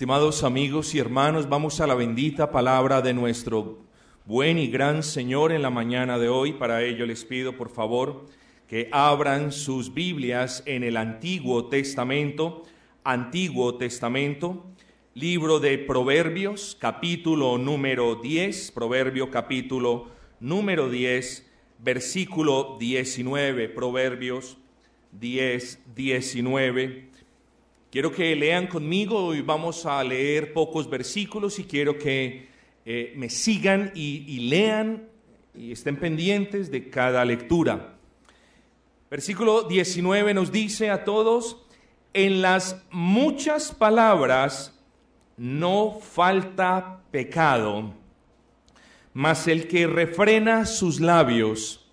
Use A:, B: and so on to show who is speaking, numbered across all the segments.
A: Estimados amigos y hermanos, vamos a la bendita palabra de nuestro buen y gran Señor en la mañana de hoy. Para ello les pido, por favor, que abran sus Biblias en el Antiguo Testamento, Antiguo Testamento, libro de Proverbios, capítulo número 10, Proverbio capítulo número 10, versículo 19, Proverbios 10, 19. Quiero que lean conmigo y vamos a leer pocos versículos y quiero que eh, me sigan y, y lean y estén pendientes de cada lectura. Versículo 19 nos dice a todos, en las muchas palabras no falta pecado, mas el que refrena sus labios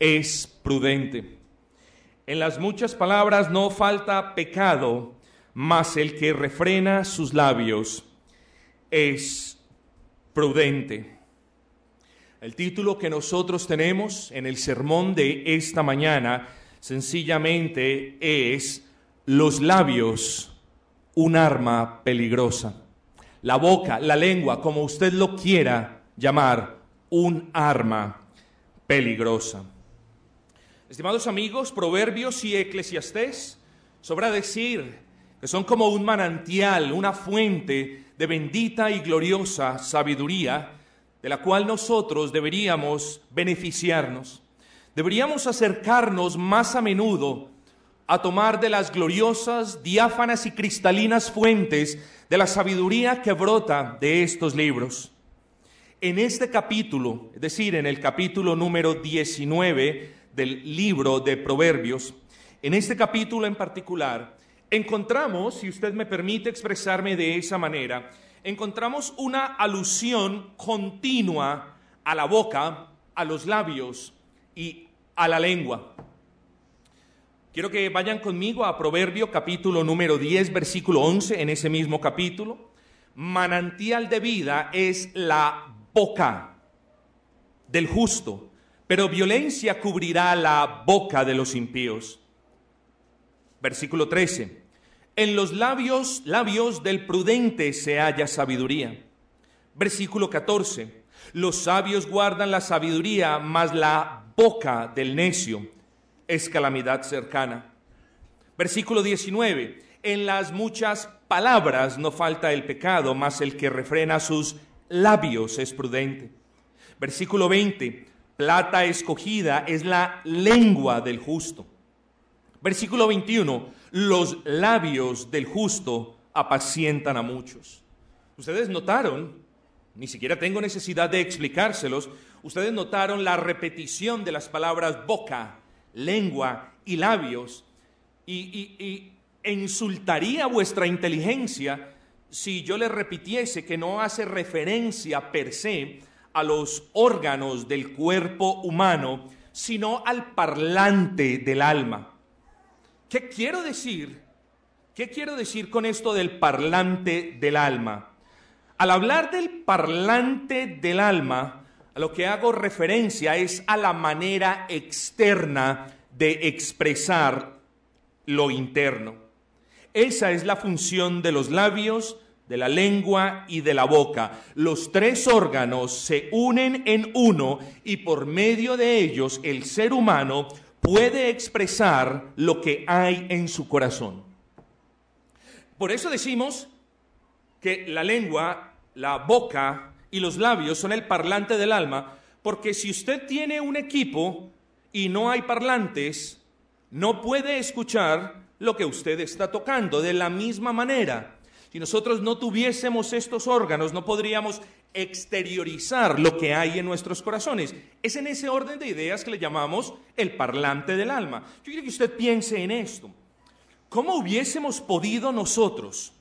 A: es prudente. En las muchas palabras no falta pecado, mas el que refrena sus labios es prudente. El título que nosotros tenemos en el sermón de esta mañana sencillamente es Los labios, un arma peligrosa. La boca, la lengua, como usted lo quiera llamar, un arma peligrosa. Estimados amigos, Proverbios y Eclesiastés, sobra decir que son como un manantial, una fuente de bendita y gloriosa sabiduría, de la cual nosotros deberíamos beneficiarnos. Deberíamos acercarnos más a menudo a tomar de las gloriosas, diáfanas y cristalinas fuentes de la sabiduría que brota de estos libros. En este capítulo, es decir, en el capítulo número 19 del libro de Proverbios, en este capítulo en particular, encontramos, si usted me permite expresarme de esa manera, encontramos una alusión continua a la boca, a los labios y a la lengua. Quiero que vayan conmigo a Proverbio capítulo número 10, versículo 11, en ese mismo capítulo. Manantial de vida es la boca del justo, pero violencia cubrirá la boca de los impíos. Versículo 13. En los labios, labios del prudente se halla sabiduría. Versículo 14. Los sabios guardan la sabiduría, mas la boca del necio es calamidad cercana. Versículo 19. En las muchas palabras no falta el pecado, mas el que refrena sus labios es prudente. Versículo 20. Plata escogida es la lengua del justo. Versículo 21 los labios del justo apacientan a muchos. Ustedes notaron, ni siquiera tengo necesidad de explicárselos, ustedes notaron la repetición de las palabras boca, lengua y labios, y, insultaría vuestra inteligencia si yo les repitiese que no hace referencia per se a los órganos del cuerpo humano, sino al parlante del alma. ¿Qué quiero decir? ¿Qué quiero decir con esto del parlante del alma? Al hablar del parlante del alma, a lo que hago referencia es a la manera externa de expresar lo interno. Esa es la función de los labios, de la lengua y de la boca. Los tres órganos se unen en uno y por medio de ellos el ser humano puede expresar lo que hay en su corazón. Por eso decimos que la lengua, la boca y los labios son el parlante del alma, porque si usted tiene un equipo y no hay parlantes, no puede escuchar lo que usted está tocando. De la misma manera, si nosotros no tuviésemos estos órganos, no podríamos exteriorizar lo que hay en nuestros corazones. Es en ese orden de ideas que le llamamos el parlante del alma. Yo quiero que usted piense en esto. ¿Cómo hubiésemos podido nosotros,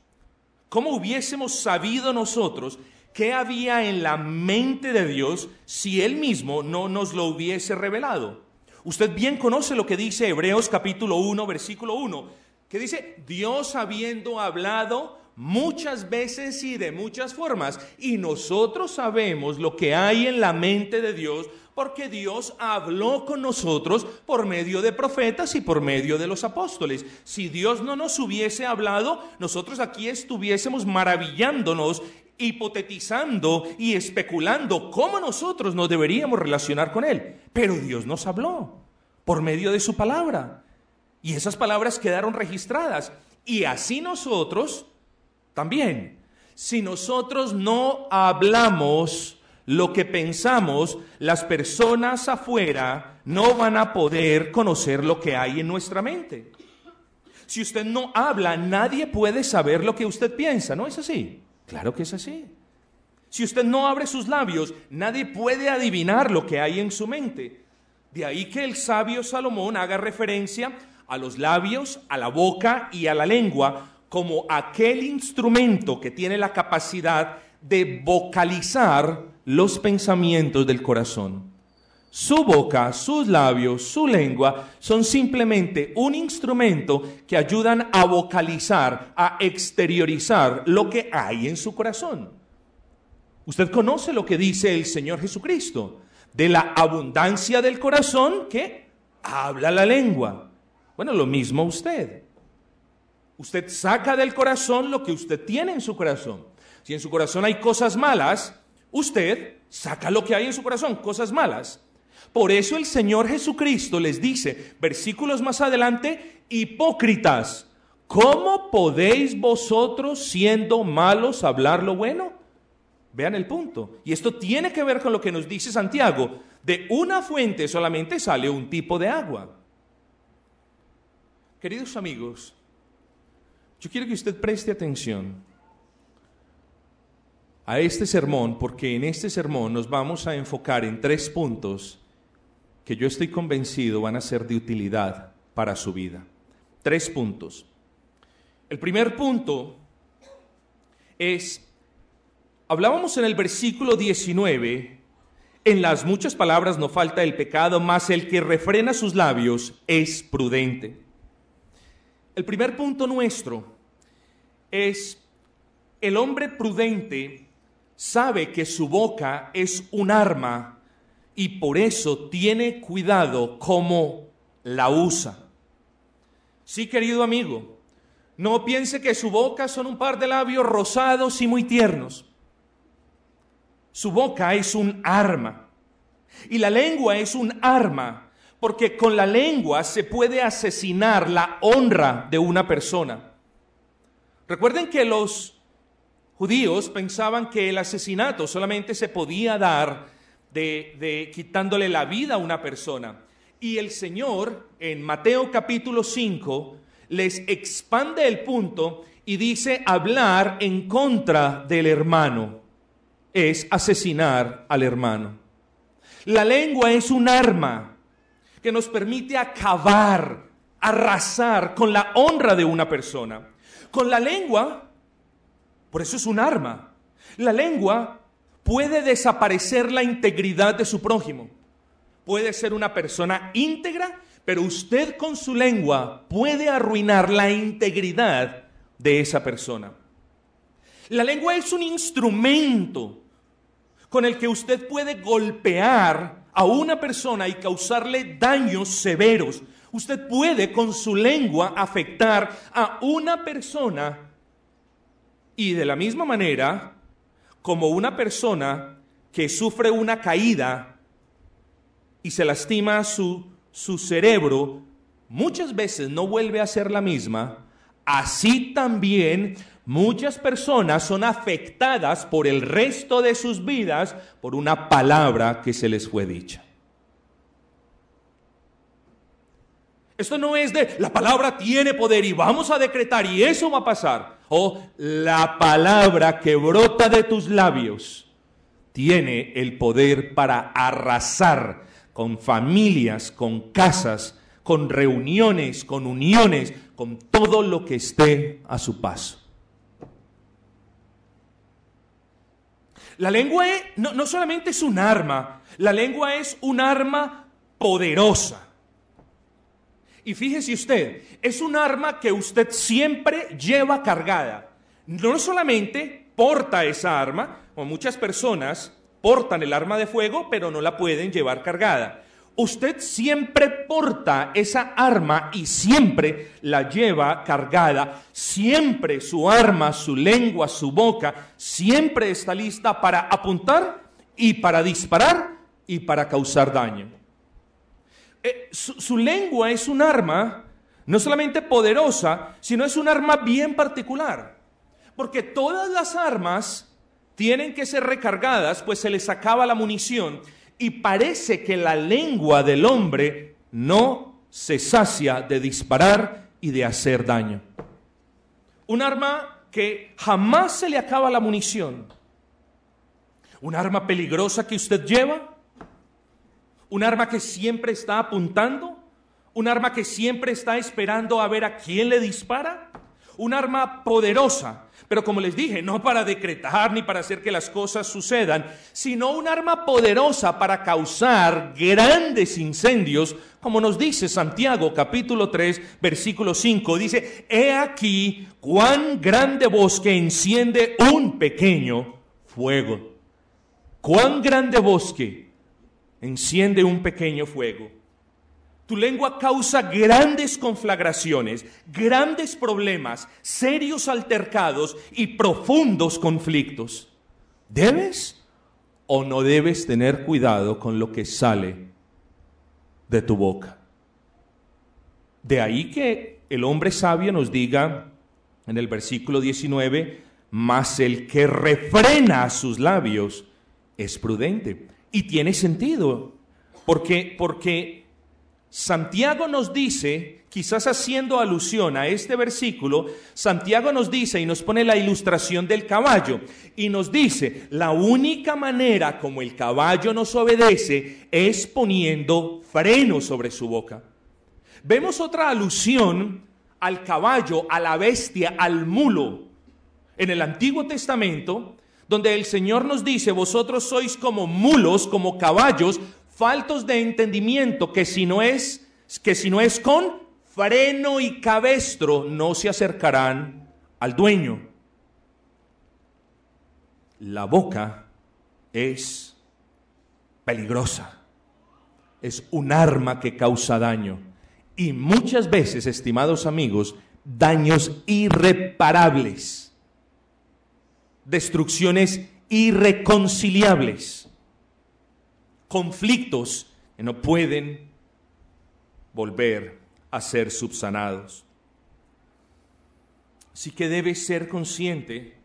A: cómo hubiésemos sabido nosotros qué había en la mente de Dios si Él mismo no nos lo hubiese revelado? Usted bien conoce lo que dice Hebreos capítulo 1, versículo 1, que dice, Dios habiendo hablado muchas veces y de muchas formas. Y nosotros sabemos lo que hay en la mente de Dios Porque Dios habló con nosotros por medio de profetas y por medio de los apóstoles. Si Dios no nos hubiese hablado, nosotros aquí estuviésemos maravillándonos, hipotetizando y especulando cómo nosotros nos deberíamos relacionar con Él. Pero Dios nos habló por medio de su palabra. Y esas palabras quedaron registradas. Y así nosotros también. Si nosotros no hablamos lo que pensamos, las personas afuera no van a poder conocer lo que hay en nuestra mente. Si usted no habla, nadie puede saber lo que usted piensa, ¿no es así? Claro que es así. Si usted no abre sus labios, nadie puede adivinar lo que hay en su mente. De ahí que el sabio Salomón haga referencia a los labios, a la boca y a la lengua como aquel instrumento que tiene la capacidad de vocalizar los pensamientos del corazón. Su boca, sus labios, su lengua son simplemente un instrumento que ayudan a vocalizar, a exteriorizar lo que hay en su corazón. Usted conoce lo que dice el Señor Jesucristo. De la abundancia del corazón que habla la lengua. Bueno, lo mismo usted. Usted saca del corazón lo que usted tiene en su corazón. Si en su corazón hay cosas malas, usted saca lo que hay en su corazón, cosas malas. Por eso el Señor Jesucristo les dice, versículos más adelante, hipócritas, ¿cómo podéis vosotros siendo malos hablar lo bueno? Vean el punto. Y esto tiene que ver con lo que nos dice Santiago. De una fuente solamente sale un tipo de agua. Queridos amigos, yo quiero que usted preste atención a este sermón porque en este sermón nos vamos a enfocar en tres puntos que yo estoy convencido van a ser de utilidad para su vida. Tres puntos. El primer punto es, hablábamos en el versículo 19, en las muchas palabras no falta el pecado, mas el que refrena sus labios es prudente. El primer punto nuestro es, el hombre prudente sabe que su boca es un arma y por eso tiene cuidado cómo la usa. Sí, querido amigo, no piense que su boca son un par de labios rosados y muy tiernos. Su boca es un arma. Y la lengua es un arma, porque con la lengua se puede asesinar la honra de una persona. Recuerden que los judíos pensaban que el asesinato solamente se podía dar de, quitándole la vida a una persona. Y el Señor en Mateo capítulo 5 les expande el punto y dice hablar en contra del hermano es asesinar al hermano. La lengua es un arma que nos permite acabar, arrasar con la honra de una persona. Con la lengua por eso es un arma. La lengua puede desaparecer la integridad de su prójimo. Puede ser una persona íntegra, pero usted con su lengua puede arruinar la integridad de esa persona. La lengua es un instrumento con el que usted puede golpear a una persona y causarle daños severos. Usted puede con su lengua afectar a una persona y de la misma manera, como una persona que sufre una caída y se lastima su, su cerebro, muchas veces no vuelve a ser la misma, así también muchas personas son afectadas por el resto de sus vidas por una palabra que se les fue dicha. Esto no es de la palabra tiene poder y vamos a decretar y eso va a pasar. O la palabra que brota de tus labios tiene el poder para arrasar con familias, con casas, con reuniones, con uniones, con todo lo que esté a su paso. La lengua no, no solamente es un arma, la lengua es un arma poderosa. Y fíjese usted, es un arma que usted siempre lleva cargada. No solamente porta esa arma, como muchas personas portan el arma de fuego, pero no la pueden llevar cargada. Usted siempre porta esa arma y siempre la lleva cargada. Siempre su arma, su lengua, su boca, siempre está lista para apuntar y para disparar y para causar daño. Eh, su, su lengua es un arma no solamente poderosa, sino es un arma bien particular. Porque todas las armas tienen que ser recargadas, pues se les acaba la munición y parece que la lengua del hombre no se sacia de disparar y de hacer daño. Un arma que jamás se le acaba la munición. Un arma peligrosa que usted lleva. Un arma que siempre está apuntando. Un arma que siempre está esperando a ver a quién le dispara. Un arma poderosa pero como les dije, no para decretar ni para hacer que las cosas sucedan, sino un arma poderosa para causar grandes incendios, como nos dice Santiago capítulo 3, versículo 5. Dice, he aquí cuán grande bosque enciende un pequeño fuego. Cuán grande bosque enciende un pequeño fuego. Tu lengua causa grandes conflagraciones, grandes problemas, serios altercados y profundos conflictos. ¿Debes o no debes tener cuidado con lo que sale de tu boca? De ahí que el hombre sabio nos diga en el versículo 19, mas el que refrena sus labios es prudente. Y tiene sentido, porque, porque Santiago nos dice, quizás haciendo alusión a este versículo, Santiago nos dice y nos pone la ilustración del caballo y nos dice, la única manera como el caballo nos obedece es poniendo freno sobre su boca. Vemos otra alusión al caballo, a la bestia, al mulo. En el Antiguo Testamento, donde el Señor nos dice, vosotros sois como mulos, como caballos, faltos de entendimiento que si no es que si no es con freno y cabestro no se acercarán al dueño. La boca es peligrosa. Es un arma que causa daño y muchas veces, estimados amigos, daños irreparables. Destrucciones irreconciliables conflictos que no pueden volver a ser subsanados. Así que debes ser consciente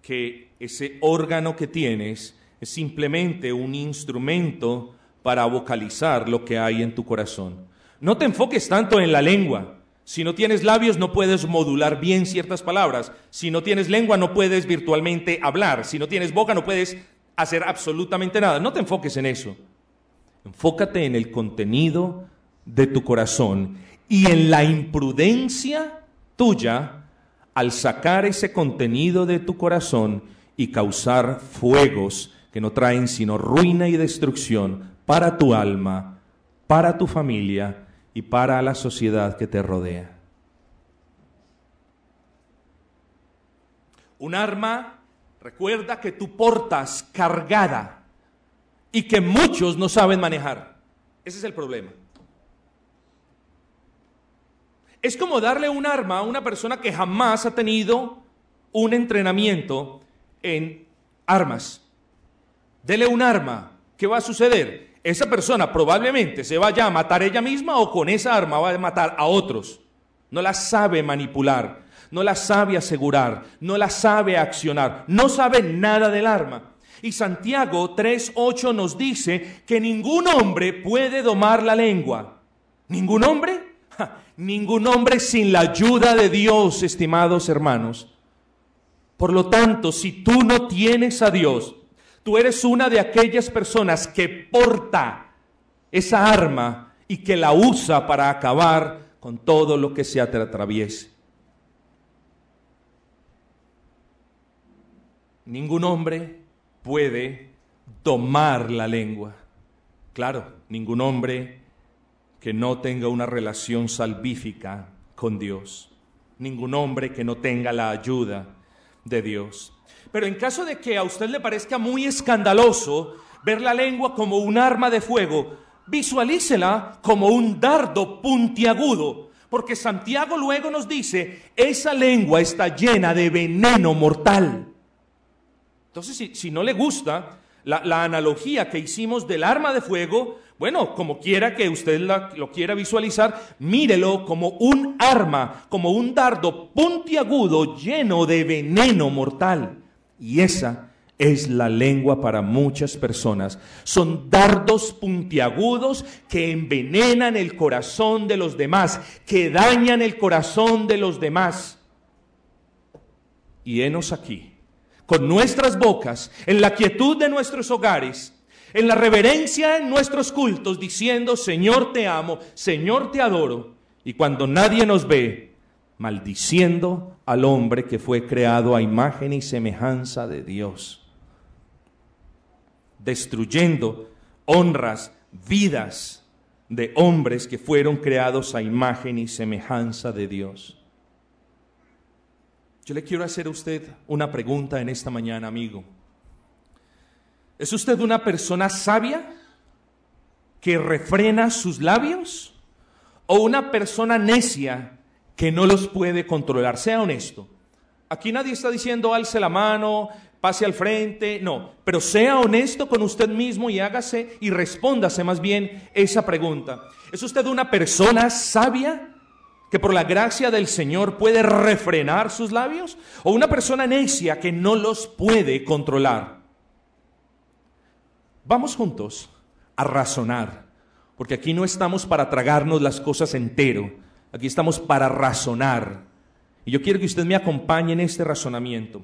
A: que ese órgano que tienes es simplemente un instrumento para vocalizar lo que hay en tu corazón. No te enfoques tanto en la lengua. Si no tienes labios no puedes modular bien ciertas palabras. Si no tienes lengua no puedes virtualmente hablar. Si no tienes boca no puedes hacer absolutamente nada. No te enfoques en eso. Enfócate en el contenido de tu corazón y en la imprudencia tuya al sacar ese contenido de tu corazón y causar fuegos que no traen sino ruina y destrucción para tu alma, para tu familia y para la sociedad que te rodea. Un arma Recuerda que tú portas cargada y que muchos no saben manejar. Ese es el problema. Es como darle un arma a una persona que jamás ha tenido un entrenamiento en armas. Dele un arma. ¿Qué va a suceder? Esa persona probablemente se vaya a matar ella misma o con esa arma va a matar a otros. No la sabe manipular no la sabe asegurar, no la sabe accionar, no sabe nada del arma. Y Santiago 3.8 nos dice que ningún hombre puede domar la lengua. ¿Ningún hombre? ningún hombre sin la ayuda de Dios, estimados hermanos. Por lo tanto, si tú no tienes a Dios, tú eres una de aquellas personas que porta esa arma y que la usa para acabar con todo lo que se atraviese. Ningún hombre puede domar la lengua. Claro, ningún hombre que no tenga una relación salvífica con Dios. Ningún hombre que no tenga la ayuda de Dios. Pero en caso de que a usted le parezca muy escandaloso ver la lengua como un arma de fuego, visualícela como un dardo puntiagudo, porque Santiago luego nos dice, esa lengua está llena de veneno mortal. Entonces, si, no le gusta la, la, analogía que hicimos del arma de fuego, bueno, como quiera que usted lo quiera visualizar, mírelo como un arma, como un dardo puntiagudo lleno de veneno mortal. Y esa es la lengua para muchas personas. Son dardos puntiagudos que envenenan el corazón de los demás, que dañan el corazón de los demás. Y henos aquí, con nuestras bocas, en la quietud de nuestros hogares, en la reverencia en nuestros cultos, diciendo, Señor te amo, Señor te adoro. Y cuando nadie nos ve, maldiciendo al hombre que fue creado a imagen y semejanza de Dios destruyendo honras, vidas de hombres que fueron creados a imagen y semejanza de Dios. Yo le quiero hacer a usted una pregunta en esta mañana, amigo. ¿Es usted una persona sabia que refrena sus labios o una persona necia que no los puede controlar? Sea honesto. Aquí nadie está diciendo alce la mano, pase al frente, no, pero sea honesto con usted mismo y hágase y respóndase más bien esa pregunta. ¿Es usted una persona sabia que por la gracia del Señor puede refrenar sus labios? ¿O una persona necia que no los puede controlar? Vamos juntos a razonar, porque aquí no estamos para tragarnos las cosas entero, aquí estamos para razonar. Y yo quiero que usted me acompañe en este razonamiento.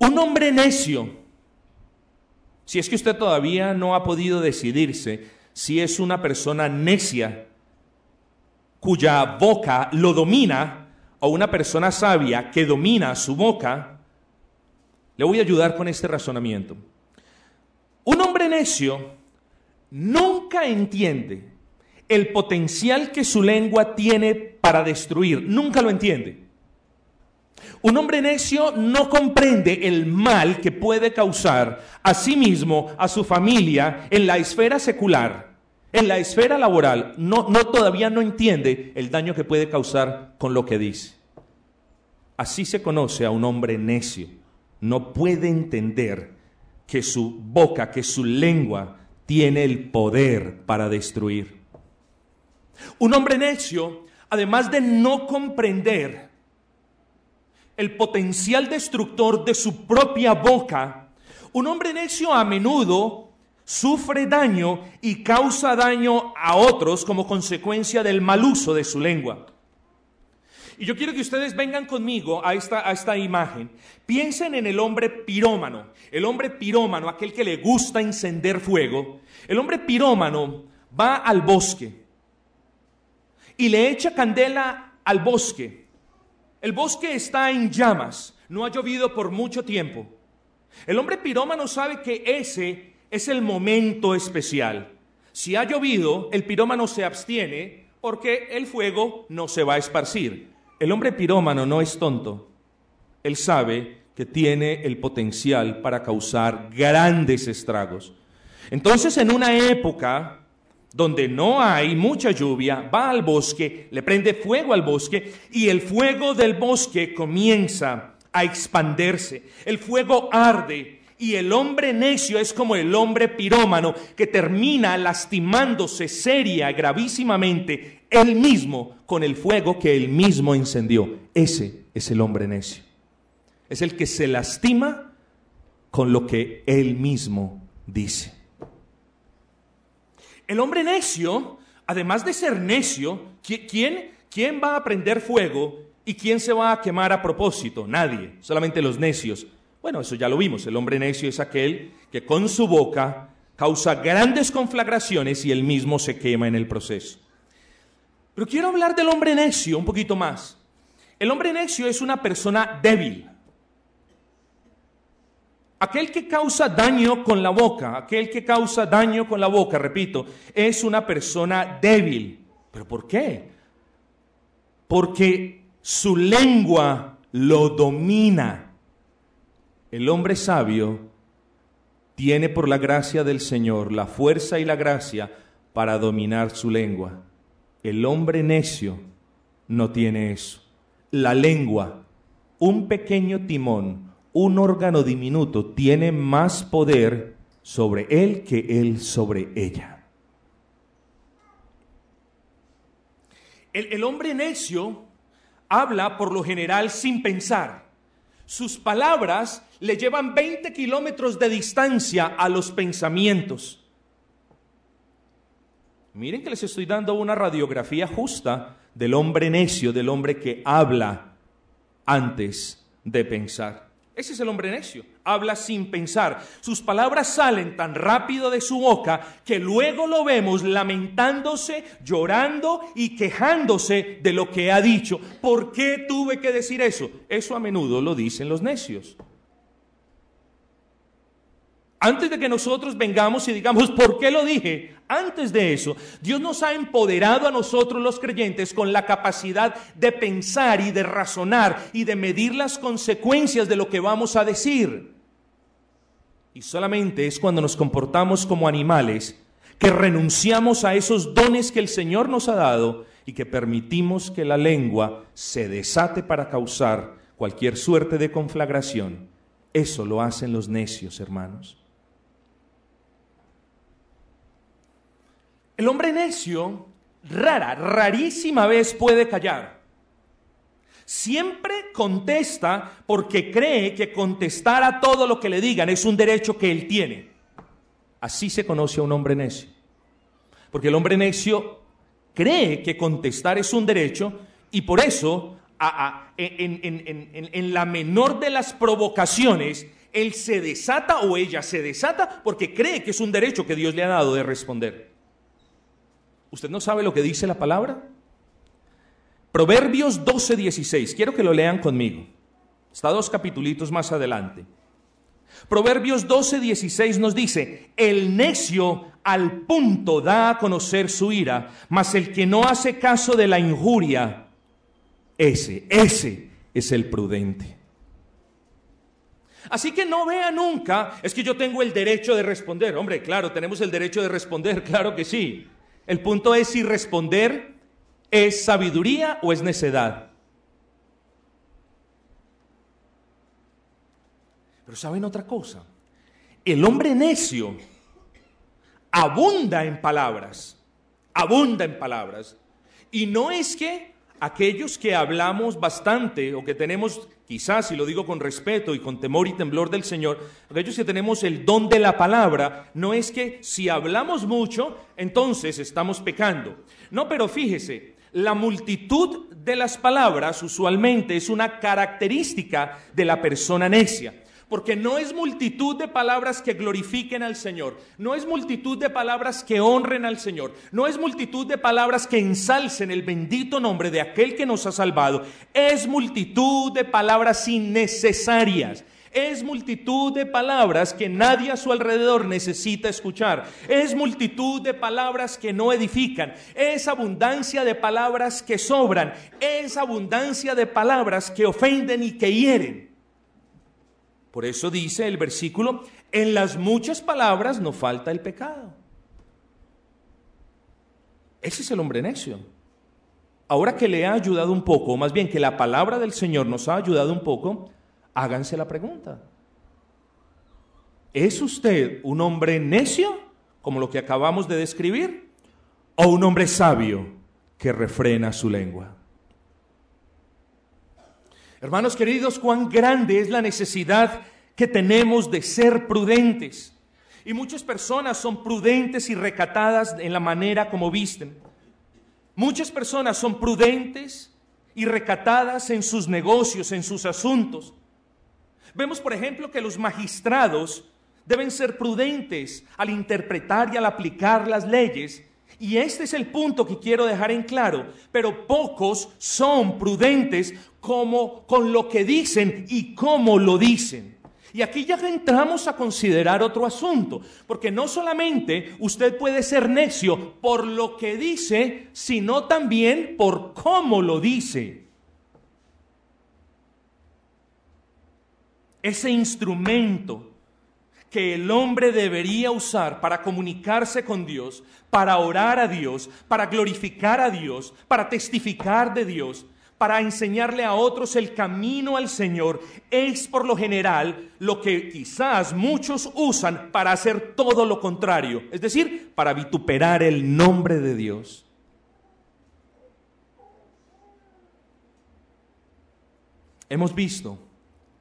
A: Un hombre necio, si es que usted todavía no ha podido decidirse si es una persona necia cuya boca lo domina o una persona sabia que domina su boca, le voy a ayudar con este razonamiento. Un hombre necio nunca entiende el potencial que su lengua tiene para destruir, nunca lo entiende. Un hombre necio no comprende el mal que puede causar a sí mismo, a su familia, en la esfera secular, en la esfera laboral. No, no todavía no entiende el daño que puede causar con lo que dice. Así se conoce a un hombre necio. No puede entender que su boca, que su lengua tiene el poder para destruir. Un hombre necio, además de no comprender el potencial destructor de su propia boca, un hombre necio a menudo sufre daño y causa daño a otros como consecuencia del mal uso de su lengua. Y yo quiero que ustedes vengan conmigo a esta, a esta imagen. Piensen en el hombre pirómano. El hombre pirómano, aquel que le gusta encender fuego. El hombre pirómano va al bosque y le echa candela al bosque el bosque está en llamas, no ha llovido por mucho tiempo. El hombre pirómano sabe que ese es el momento especial. Si ha llovido, el pirómano se abstiene porque el fuego no se va a esparcir. El hombre pirómano no es tonto. Él sabe que tiene el potencial para causar grandes estragos. Entonces, en una época donde no hay mucha lluvia, va al bosque, le prende fuego al bosque y el fuego del bosque comienza a expandirse. El fuego arde y el hombre necio es como el hombre pirómano que termina lastimándose seria, gravísimamente, él mismo con el fuego que él mismo encendió. Ese es el hombre necio. Es el que se lastima con lo que él mismo dice. El hombre necio, además de ser necio, ¿quién, ¿quién va a prender fuego y quién se va a quemar a propósito? Nadie, solamente los necios. Bueno, eso ya lo vimos. El hombre necio es aquel que con su boca causa grandes conflagraciones y él mismo se quema en el proceso. Pero quiero hablar del hombre necio un poquito más. El hombre necio es una persona débil. Aquel que causa daño con la boca, aquel que causa daño con la boca, repito, es una persona débil. ¿Pero por qué? Porque su lengua lo domina. El hombre sabio tiene por la gracia del Señor la fuerza y la gracia para dominar su lengua. El hombre necio no tiene eso. La lengua, un pequeño timón, un órgano diminuto, tiene más poder sobre él que él sobre ella. El, el hombre necio habla por lo general sin pensar. Sus palabras le llevan 20 kilómetros de distancia a los pensamientos. Miren que les estoy dando una radiografía justa del hombre necio, del hombre que habla antes de pensar. Ese es el hombre necio. Habla sin pensar. Sus palabras salen tan rápido de su boca que luego lo vemos lamentándose, llorando y quejándose de lo que ha dicho. ¿Por qué tuve que decir eso? Eso a menudo lo dicen los necios. Antes de que nosotros vengamos y digamos, ¿por qué lo dije? Antes de eso, Dios nos ha empoderado a nosotros los creyentes con la capacidad de pensar y de razonar y de medir las consecuencias de lo que vamos a decir. Y solamente es cuando nos comportamos como animales que renunciamos a esos dones que el Señor nos ha dado y que permitimos que la lengua se desate para causar cualquier suerte de conflagración. Eso lo hacen los necios, hermanos. El hombre necio, rara, rarísima vez puede callar. Siempre contesta porque cree que contestar a todo lo que le digan es un derecho que él tiene. Así se conoce a un hombre necio. Porque el hombre necio cree que contestar es un derecho y por eso en, la menor de las provocaciones, él se desata o ella se desata porque cree que es un derecho que Dios le ha dado de responder. ¿Usted no sabe lo que dice la palabra? Proverbios 12, 16. Quiero que lo lean conmigo. Está dos capitulitos más adelante. Proverbios 12, 16 nos dice, el necio al punto da a conocer su ira, mas el que no hace caso de la injuria, ese, ese es el prudente. Así que no vea nunca, es que yo tengo el derecho de responder. Hombre, claro, tenemos el derecho de responder, claro que sí. El punto es si responder es sabiduría o es necedad. Pero ¿saben otra cosa? El hombre necio abunda en palabras, abunda en palabras. Y no es que aquellos que hablamos bastante o que tenemos, quizás, y lo digo con respeto y con temor y temblor del Señor, aquellos que tenemos el don de la palabra, no es que si hablamos mucho, entonces estamos pecando. No, pero fíjese, la multitud de las palabras usualmente es una característica de la persona necia porque no es multitud de palabras que glorifiquen al Señor, no es multitud de palabras que honren al Señor, no es multitud de palabras que ensalcen el bendito nombre de aquel que nos ha salvado, es multitud de palabras innecesarias. Es multitud de palabras que nadie a su alrededor necesita escuchar. Es multitud de palabras que no edifican. Es abundancia de palabras que sobran. Es abundancia de palabras que ofenden y que hieren. Por eso dice el versículo, en las muchas palabras no falta el pecado. Ese es el hombre necio. Ahora que le ha ayudado un poco, o más bien que la palabra del Señor nos ha ayudado un poco, háganse la pregunta. ¿Es usted un hombre necio, como lo que acabamos de describir, o un hombre sabio que refrena su lengua? Hermanos queridos, cuán grande es la necesidad que tenemos de ser prudentes. Y muchas personas son prudentes y recatadas en la manera como visten. Muchas personas son prudentes y recatadas en sus negocios, en sus asuntos. Vemos, por ejemplo, que los magistrados deben ser prudentes al interpretar y al aplicar las leyes y este es el punto que quiero dejar en claro. Pero pocos son prudentes como con lo que dicen y cómo lo dicen. Y aquí ya entramos a considerar otro asunto, porque no solamente usted puede ser necio por lo que dice, sino también por cómo lo dice. ese instrumento que el hombre debería usar para comunicarse con Dios, para orar a Dios, para glorificar a Dios, para testificar de Dios, para enseñarle a otros el camino al Señor, es por lo general lo que quizás muchos usan para hacer todo lo contrario, es decir, para vituperar el nombre de Dios. Hemos visto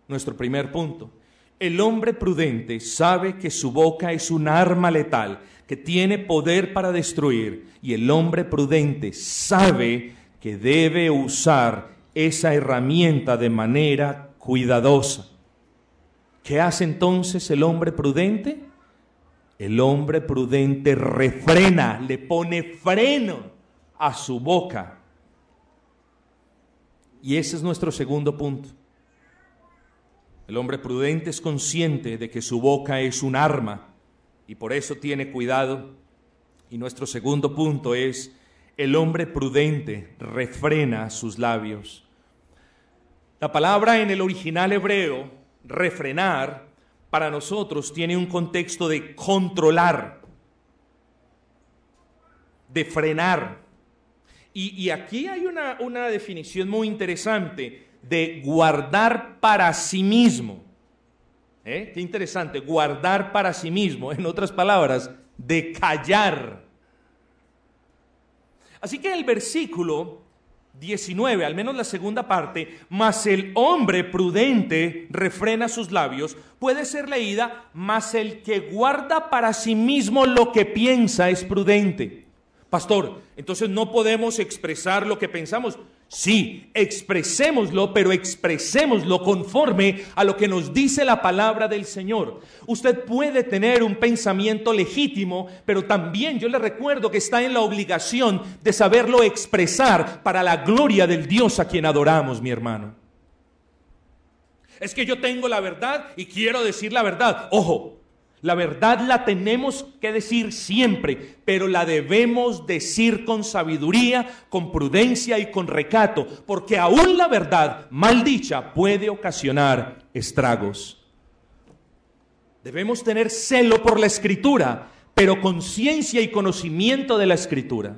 A: nuestro primer punto el hombre prudente sabe que su boca es un arma letal, que tiene poder para destruir, y el hombre prudente sabe que debe usar esa herramienta de manera cuidadosa. ¿Qué hace entonces el hombre prudente? El hombre prudente refrena, le pone freno a su boca. Y ese es nuestro segundo punto. El hombre prudente es consciente de que su boca es un arma y por eso tiene cuidado. Y nuestro segundo punto es, el hombre prudente refrena sus labios. La palabra en el original hebreo, refrenar, para nosotros tiene un contexto de controlar, de frenar. Y, aquí hay una, definición muy interesante de guardar para sí mismo. ¿Eh? Qué interesante, guardar para sí mismo, en otras palabras, de callar. Así que el versículo 19, al menos la segunda parte, más el hombre prudente refrena sus labios, puede ser leída, más el que guarda para sí mismo lo que piensa es prudente. Pastor, entonces no podemos expresar lo que pensamos. Sí, expresémoslo, pero expresémoslo conforme a lo que nos dice la palabra del Señor. Usted puede tener un pensamiento legítimo, pero también yo le recuerdo que está en la obligación de saberlo expresar para la gloria del Dios a quien adoramos, mi hermano. Es que yo tengo la verdad y quiero decir la verdad. Ojo, la verdad la tenemos que decir siempre, pero la debemos decir con sabiduría, con prudencia y con recato, porque aún la verdad mal dicha puede ocasionar estragos. Debemos tener celo por la escritura, pero conciencia y conocimiento de la escritura.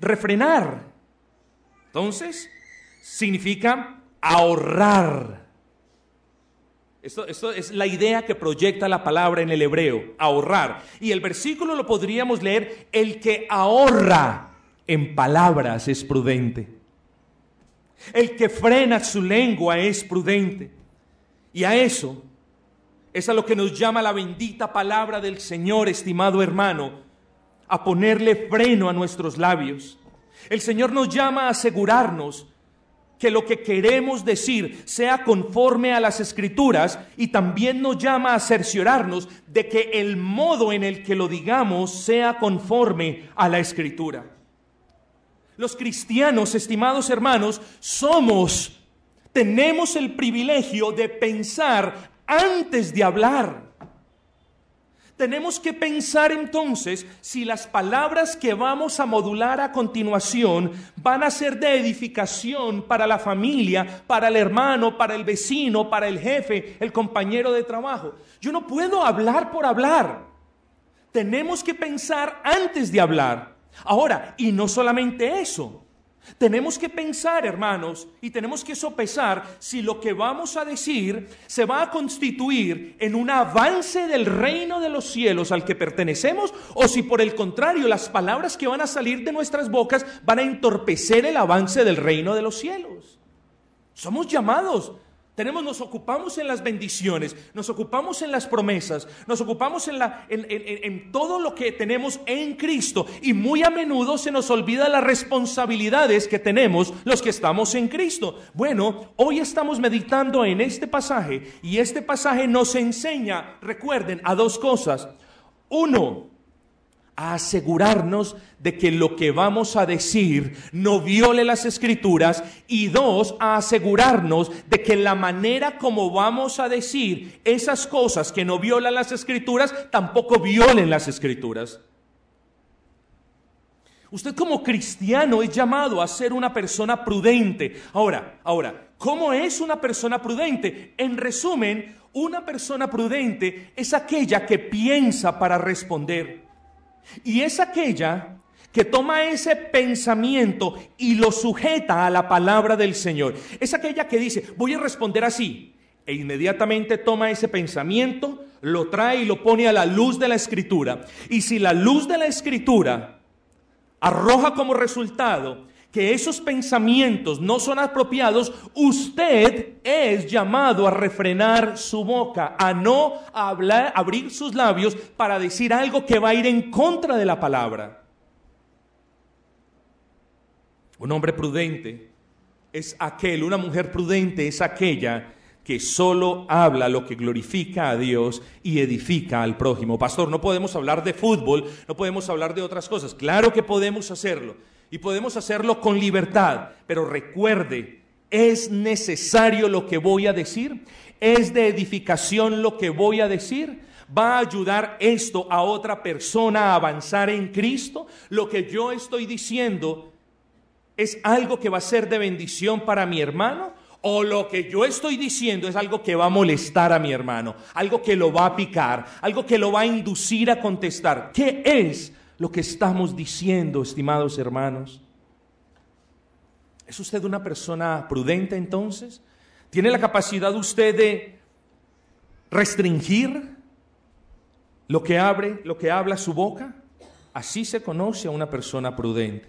A: Refrenar, entonces, significa ahorrar esto, es la idea que proyecta la palabra en el hebreo, ahorrar. Y el versículo lo podríamos leer, el que ahorra en palabras es prudente. El que frena su lengua es prudente. Y a eso es a lo que nos llama la bendita palabra del Señor, estimado hermano, a ponerle freno a nuestros labios. El Señor nos llama a asegurarnos que lo que queremos decir sea conforme a las escrituras y también nos llama a cerciorarnos de que el modo en el que lo digamos sea conforme a la escritura. Los cristianos, estimados hermanos, somos, tenemos el privilegio de pensar antes de hablar. Tenemos que pensar entonces si las palabras que vamos a modular a continuación van a ser de edificación para la familia, para el hermano, para el vecino, para el jefe, el compañero de trabajo. Yo no puedo hablar por hablar. Tenemos que pensar antes de hablar. Ahora, y no solamente eso, tenemos que pensar, hermanos, y tenemos que sopesar si lo que vamos a decir se va a constituir en un avance del reino de los cielos al que pertenecemos o si por el contrario las palabras que van a salir de nuestras bocas van a entorpecer el avance del reino de los cielos. Somos llamados tenemos, nos ocupamos en las bendiciones, nos ocupamos en las promesas, nos ocupamos en, la, en, en, todo lo que tenemos en Cristo y muy a menudo se nos olvida las responsabilidades que tenemos los que estamos en Cristo. Bueno, hoy estamos meditando en este pasaje y este pasaje nos enseña, recuerden, a dos cosas. Uno, a asegurarnos de que lo que vamos a decir no viole las escrituras y dos, a asegurarnos de que la manera como vamos a decir esas cosas que no violan las escrituras tampoco violen las escrituras. Usted como cristiano es llamado a ser una persona prudente. Ahora, ahora, ¿cómo es una persona prudente? En resumen, una persona prudente es aquella que piensa para responder. Y es aquella que toma ese pensamiento y lo sujeta a la palabra del Señor. Es aquella que dice, voy a responder así. E inmediatamente toma ese pensamiento, lo trae y lo pone a la luz de la escritura. Y si la luz de la escritura arroja como resultado que esos pensamientos no son apropiados, usted es llamado a refrenar su boca, a no abrir sus labios para decir algo que va a ir en contra de la palabra. Un hombre prudente es aquel, una mujer prudente es aquella que solo habla lo que glorifica a Dios y edifica al prójimo. Pastor, no podemos hablar de fútbol, no podemos hablar de otras cosas. Claro que podemos hacerlo y podemos hacerlo con libertad, pero recuerde, es necesario lo que voy a decir, es de edificación lo que voy a decir. ¿Va a ayudar esto a otra persona a avanzar en Cristo? Lo que yo estoy diciendo es algo que va a ser de bendición para mi hermano o lo que yo estoy diciendo es algo que va a molestar a mi hermano, algo que lo va a picar, algo que lo va a inducir a contestar. ¿Qué es lo que estamos diciendo, estimados hermanos? ¿Es usted una persona prudente entonces? ¿Tiene la capacidad usted de restringir lo que abre, lo que habla su boca? Así se conoce a una persona prudente.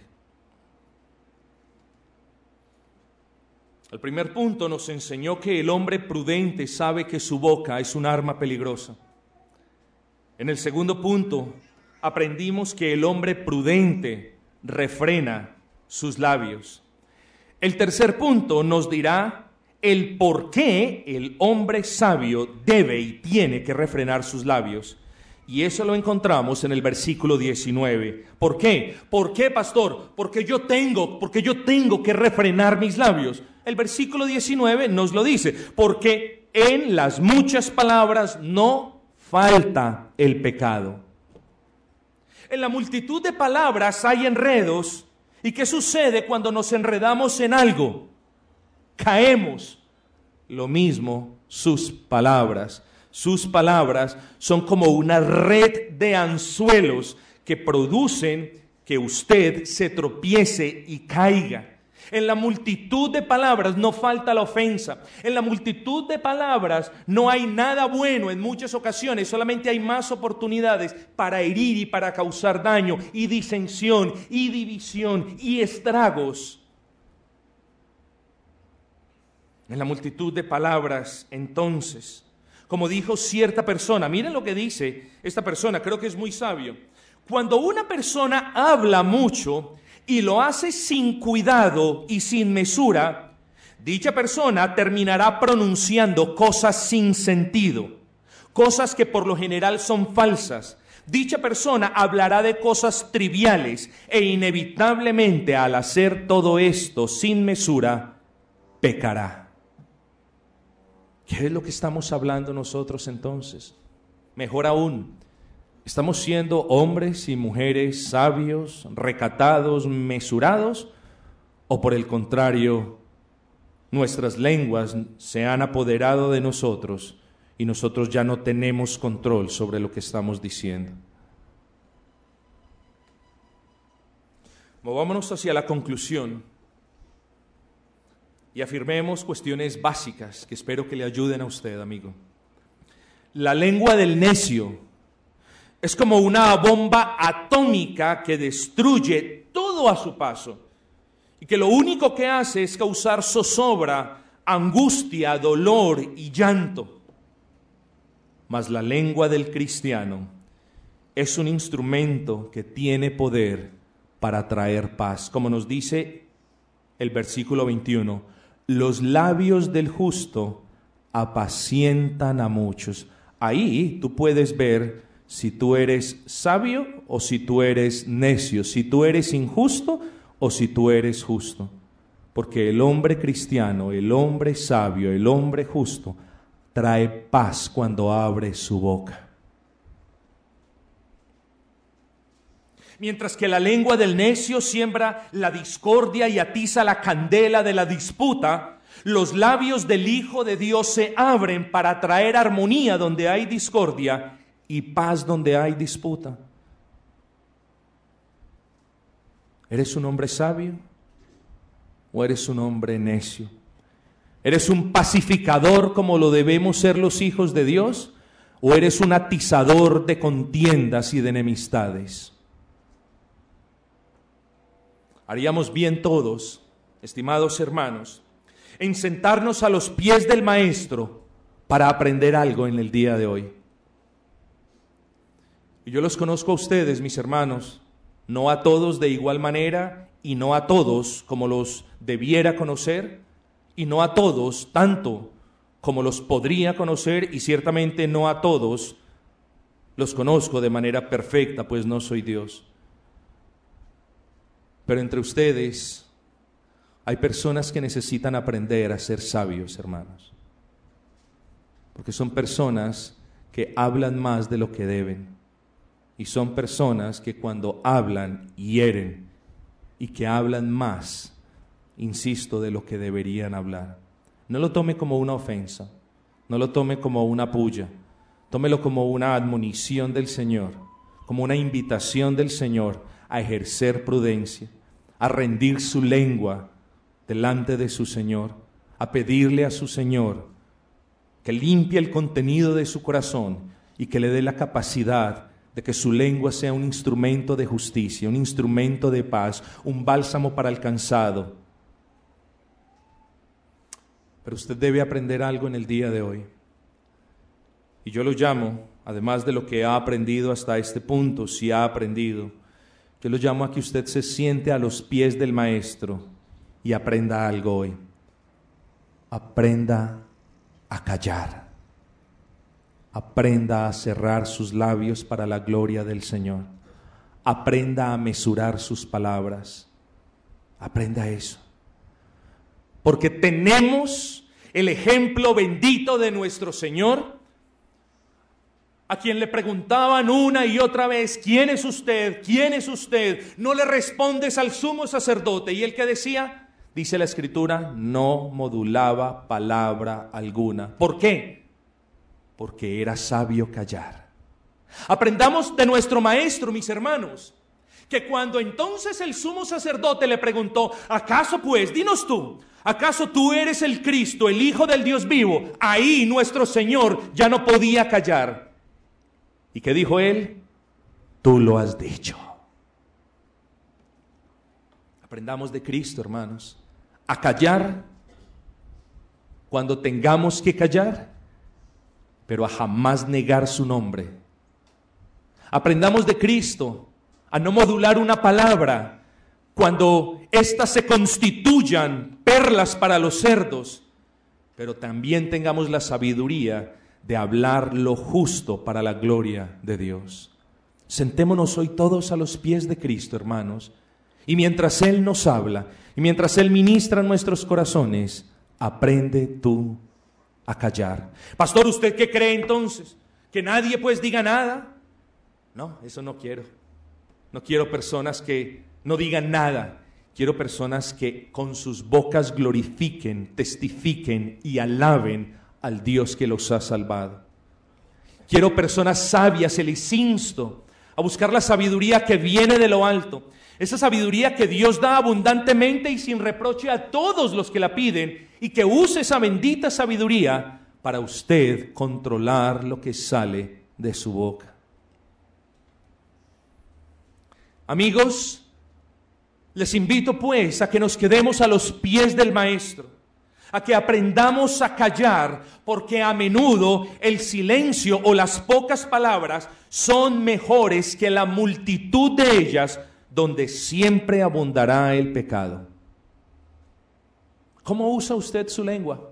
A: El primer punto nos enseñó que el hombre prudente sabe que su boca es un arma peligrosa. En el segundo punto, aprendimos que el hombre prudente refrena sus labios. El tercer punto nos dirá el por qué el hombre sabio debe y tiene que refrenar sus labios. Y eso lo encontramos en el versículo 19. ¿Por qué? ¿Por qué, pastor? Porque yo tengo, porque yo tengo que refrenar mis labios. El versículo 19 nos lo dice, porque en las muchas palabras no falta el pecado. En la multitud de palabras hay enredos. ¿Y qué sucede cuando nos enredamos en algo? Caemos. Lo mismo sus palabras sus palabras son como una red de anzuelos que producen que usted se tropiece y caiga. En la multitud de palabras no falta la ofensa. En la multitud de palabras no hay nada bueno en muchas ocasiones. Solamente hay más oportunidades para herir y para causar daño y disensión y división y estragos. En la multitud de palabras, entonces, como dijo cierta persona. Miren lo que dice esta persona, creo que es muy sabio. Cuando una persona habla mucho y lo hace sin cuidado y sin mesura, dicha persona terminará pronunciando cosas sin sentido, cosas que por lo general son falsas. Dicha persona hablará de cosas triviales e inevitablemente al hacer todo esto sin mesura, pecará. ¿Qué es lo que estamos hablando nosotros entonces? Mejor aún, ¿estamos siendo hombres y mujeres sabios, recatados, mesurados? ¿O por el contrario, nuestras lenguas se han apoderado de nosotros y nosotros ya no tenemos control sobre lo que estamos diciendo? Movámonos hacia la conclusión y afirmemos cuestiones básicas que espero que le ayuden a usted, amigo. La lengua del necio es como una bomba atómica que destruye todo a su paso y que lo único que hace es causar zozobra, angustia, dolor y llanto. Mas la lengua del cristiano es un instrumento que tiene poder para traer paz, como nos dice el versículo 21 los labios del justo apacientan a muchos. Ahí tú puedes ver si tú eres sabio o si tú eres necio, si tú eres injusto o si tú eres justo. Porque el hombre cristiano, el hombre sabio, el hombre justo, trae paz cuando abre su boca. Mientras que la lengua del necio siembra la discordia y atiza la candela de la disputa, los labios del Hijo de Dios se abren para traer armonía donde hay discordia y paz donde hay disputa. ¿Eres un hombre sabio o eres un hombre necio? ¿Eres un pacificador como lo debemos ser los hijos de Dios? ¿O eres un atizador de contiendas y de enemistades? Haríamos bien todos, estimados hermanos, en sentarnos a los pies del Maestro para aprender algo en el día de hoy. Y yo los conozco a ustedes, mis hermanos, no a todos de igual manera y no a todos como los debiera conocer y no a todos tanto como los podría conocer y ciertamente no a todos los conozco de manera perfecta, pues no soy Dios. Pero entre ustedes hay personas que necesitan aprender a ser sabios, hermanos. Porque son personas que hablan más de lo que deben. Y son personas que cuando hablan hieren. Y que hablan más, insisto, de lo que deberían hablar. No lo tome como una ofensa, no lo tome como una puya, tómelo como una admonición del Señor, como una invitación del Señor a ejercer prudencia, a rendir su lengua delante de su Señor, a pedirle a su Señor que limpie el contenido de su corazón y que le dé la capacidad de que su lengua sea un instrumento de justicia, un instrumento de paz, un bálsamo para el cansado. Pero usted debe aprender algo en el día de hoy. Y yo lo llamo, además de lo que ha aprendido hasta este punto, si ha aprendido, yo lo llamo a que usted se siente a los pies del Maestro y aprenda algo hoy. Aprenda a callar. Aprenda a cerrar sus labios para la gloria del Señor. Aprenda a mesurar sus palabras. Aprenda eso. Porque tenemos el ejemplo bendito de nuestro Señor a quien le preguntaban una y otra vez, ¿quién es usted? ¿quién es usted? No le respondes al sumo sacerdote. Y el que decía, dice la escritura, no modulaba palabra alguna. ¿Por qué? Porque era sabio callar. Aprendamos de nuestro maestro, mis hermanos, que cuando entonces el sumo sacerdote le preguntó, ¿acaso pues, dinos tú, ¿acaso tú eres el Cristo, el Hijo del Dios vivo? Ahí nuestro Señor ya no podía callar. ¿Y qué dijo él? Tú lo has dicho. Aprendamos de Cristo, hermanos, a callar cuando tengamos que callar, pero a jamás negar su nombre. Aprendamos de Cristo a no modular una palabra cuando éstas se constituyan perlas para los cerdos, pero también tengamos la sabiduría de hablar lo justo para la gloria de Dios. Sentémonos hoy todos a los pies de Cristo, hermanos, y mientras Él nos habla, y mientras Él ministra nuestros corazones, aprende tú a callar. Pastor, ¿usted qué cree entonces? ¿Que nadie pues diga nada? No, eso no quiero. No quiero personas que no digan nada. Quiero personas que con sus bocas glorifiquen, testifiquen y alaben al Dios que los ha salvado. Quiero personas sabias, les insto a buscar la sabiduría que viene de lo alto. Esa sabiduría que Dios da abundantemente y sin reproche a todos los que la piden y que use esa bendita sabiduría para usted controlar lo que sale de su boca. Amigos, les invito pues a que nos quedemos a los pies del Maestro a que aprendamos a callar, porque a menudo el silencio o las pocas palabras son mejores que la multitud de ellas donde siempre abundará el pecado. ¿Cómo usa usted su lengua?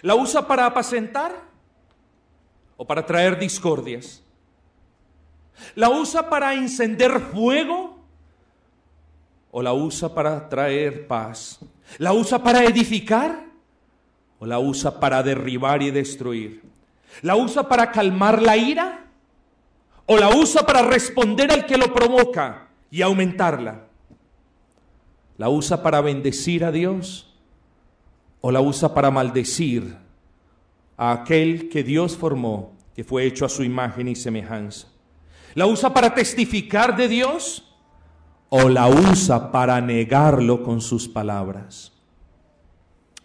A: ¿La usa para apacentar o para traer discordias? ¿La usa para encender fuego o la usa para traer paz? ¿La usa para edificar o la usa para derribar y destruir? ¿La usa para calmar la ira o la usa para responder al que lo provoca y aumentarla. ¿La usa para bendecir a Dios o la usa para maldecir a aquel que Dios formó, que fue hecho a su imagen y semejanza? ¿La usa para testificar de Dios o la usa para negarlo con sus palabras?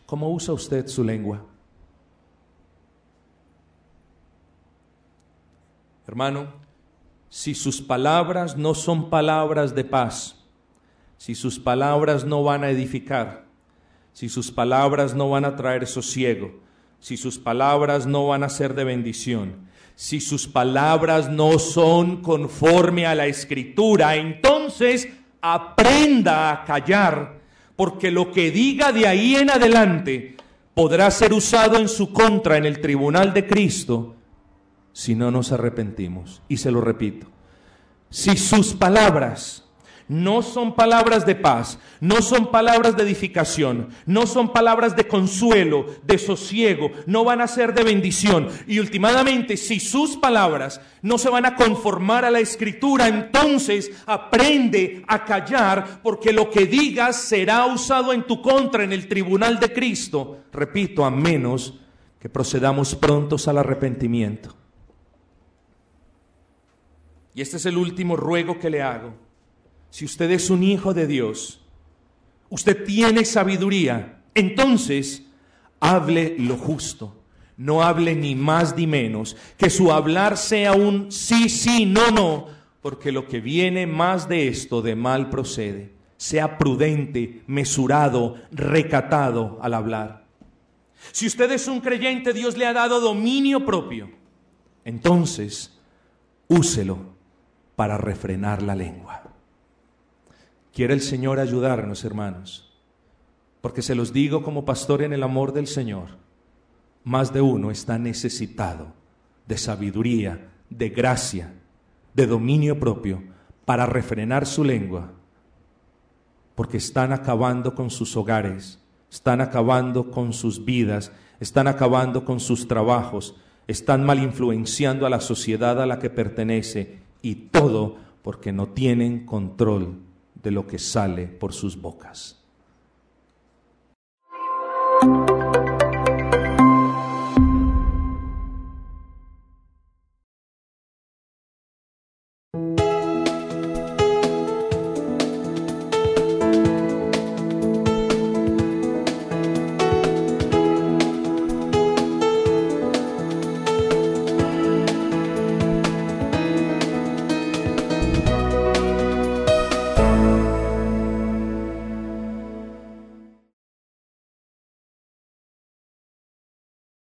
A: ¿Cómo usa usted su lengua? Hermano, si sus palabras no son palabras de paz, si sus palabras no van a edificar, si sus palabras no van a traer sosiego, si sus palabras no van a ser de bendición, si sus palabras no son conforme a la escritura, entonces aprenda a callar, porque lo que diga de ahí en adelante podrá ser usado en su contra en el tribunal de Cristo si no nos arrepentimos. Y se lo repito, si sus palabras no son palabras de paz, no son palabras de edificación, no son palabras de consuelo, de sosiego, no van a ser de bendición. Y últimamente, si sus palabras no se van a conformar a la escritura, entonces aprende a callar, porque lo que digas será usado en tu contra en el tribunal de Cristo. Repito, a menos que procedamos prontos al arrepentimiento. Y este es el último ruego que le hago. Si usted es un hijo de Dios, usted tiene sabiduría, entonces hable lo justo. No hable ni más ni menos. Que su hablar sea un sí, sí, no, no. Porque lo que viene más de esto de mal procede. Sea prudente, mesurado, recatado al hablar. Si usted es un creyente, Dios le ha dado dominio propio. Entonces, úselo para refrenar la lengua. Quiere el Señor ayudarnos, hermanos, porque se los digo como pastor en el amor del Señor, más de uno está necesitado de sabiduría, de gracia, de dominio propio para refrenar su lengua, porque están acabando con sus hogares, están acabando con sus vidas, están acabando con sus trabajos, están mal influenciando a la sociedad a la que pertenece y todo porque no tienen control de lo que sale por sus bocas.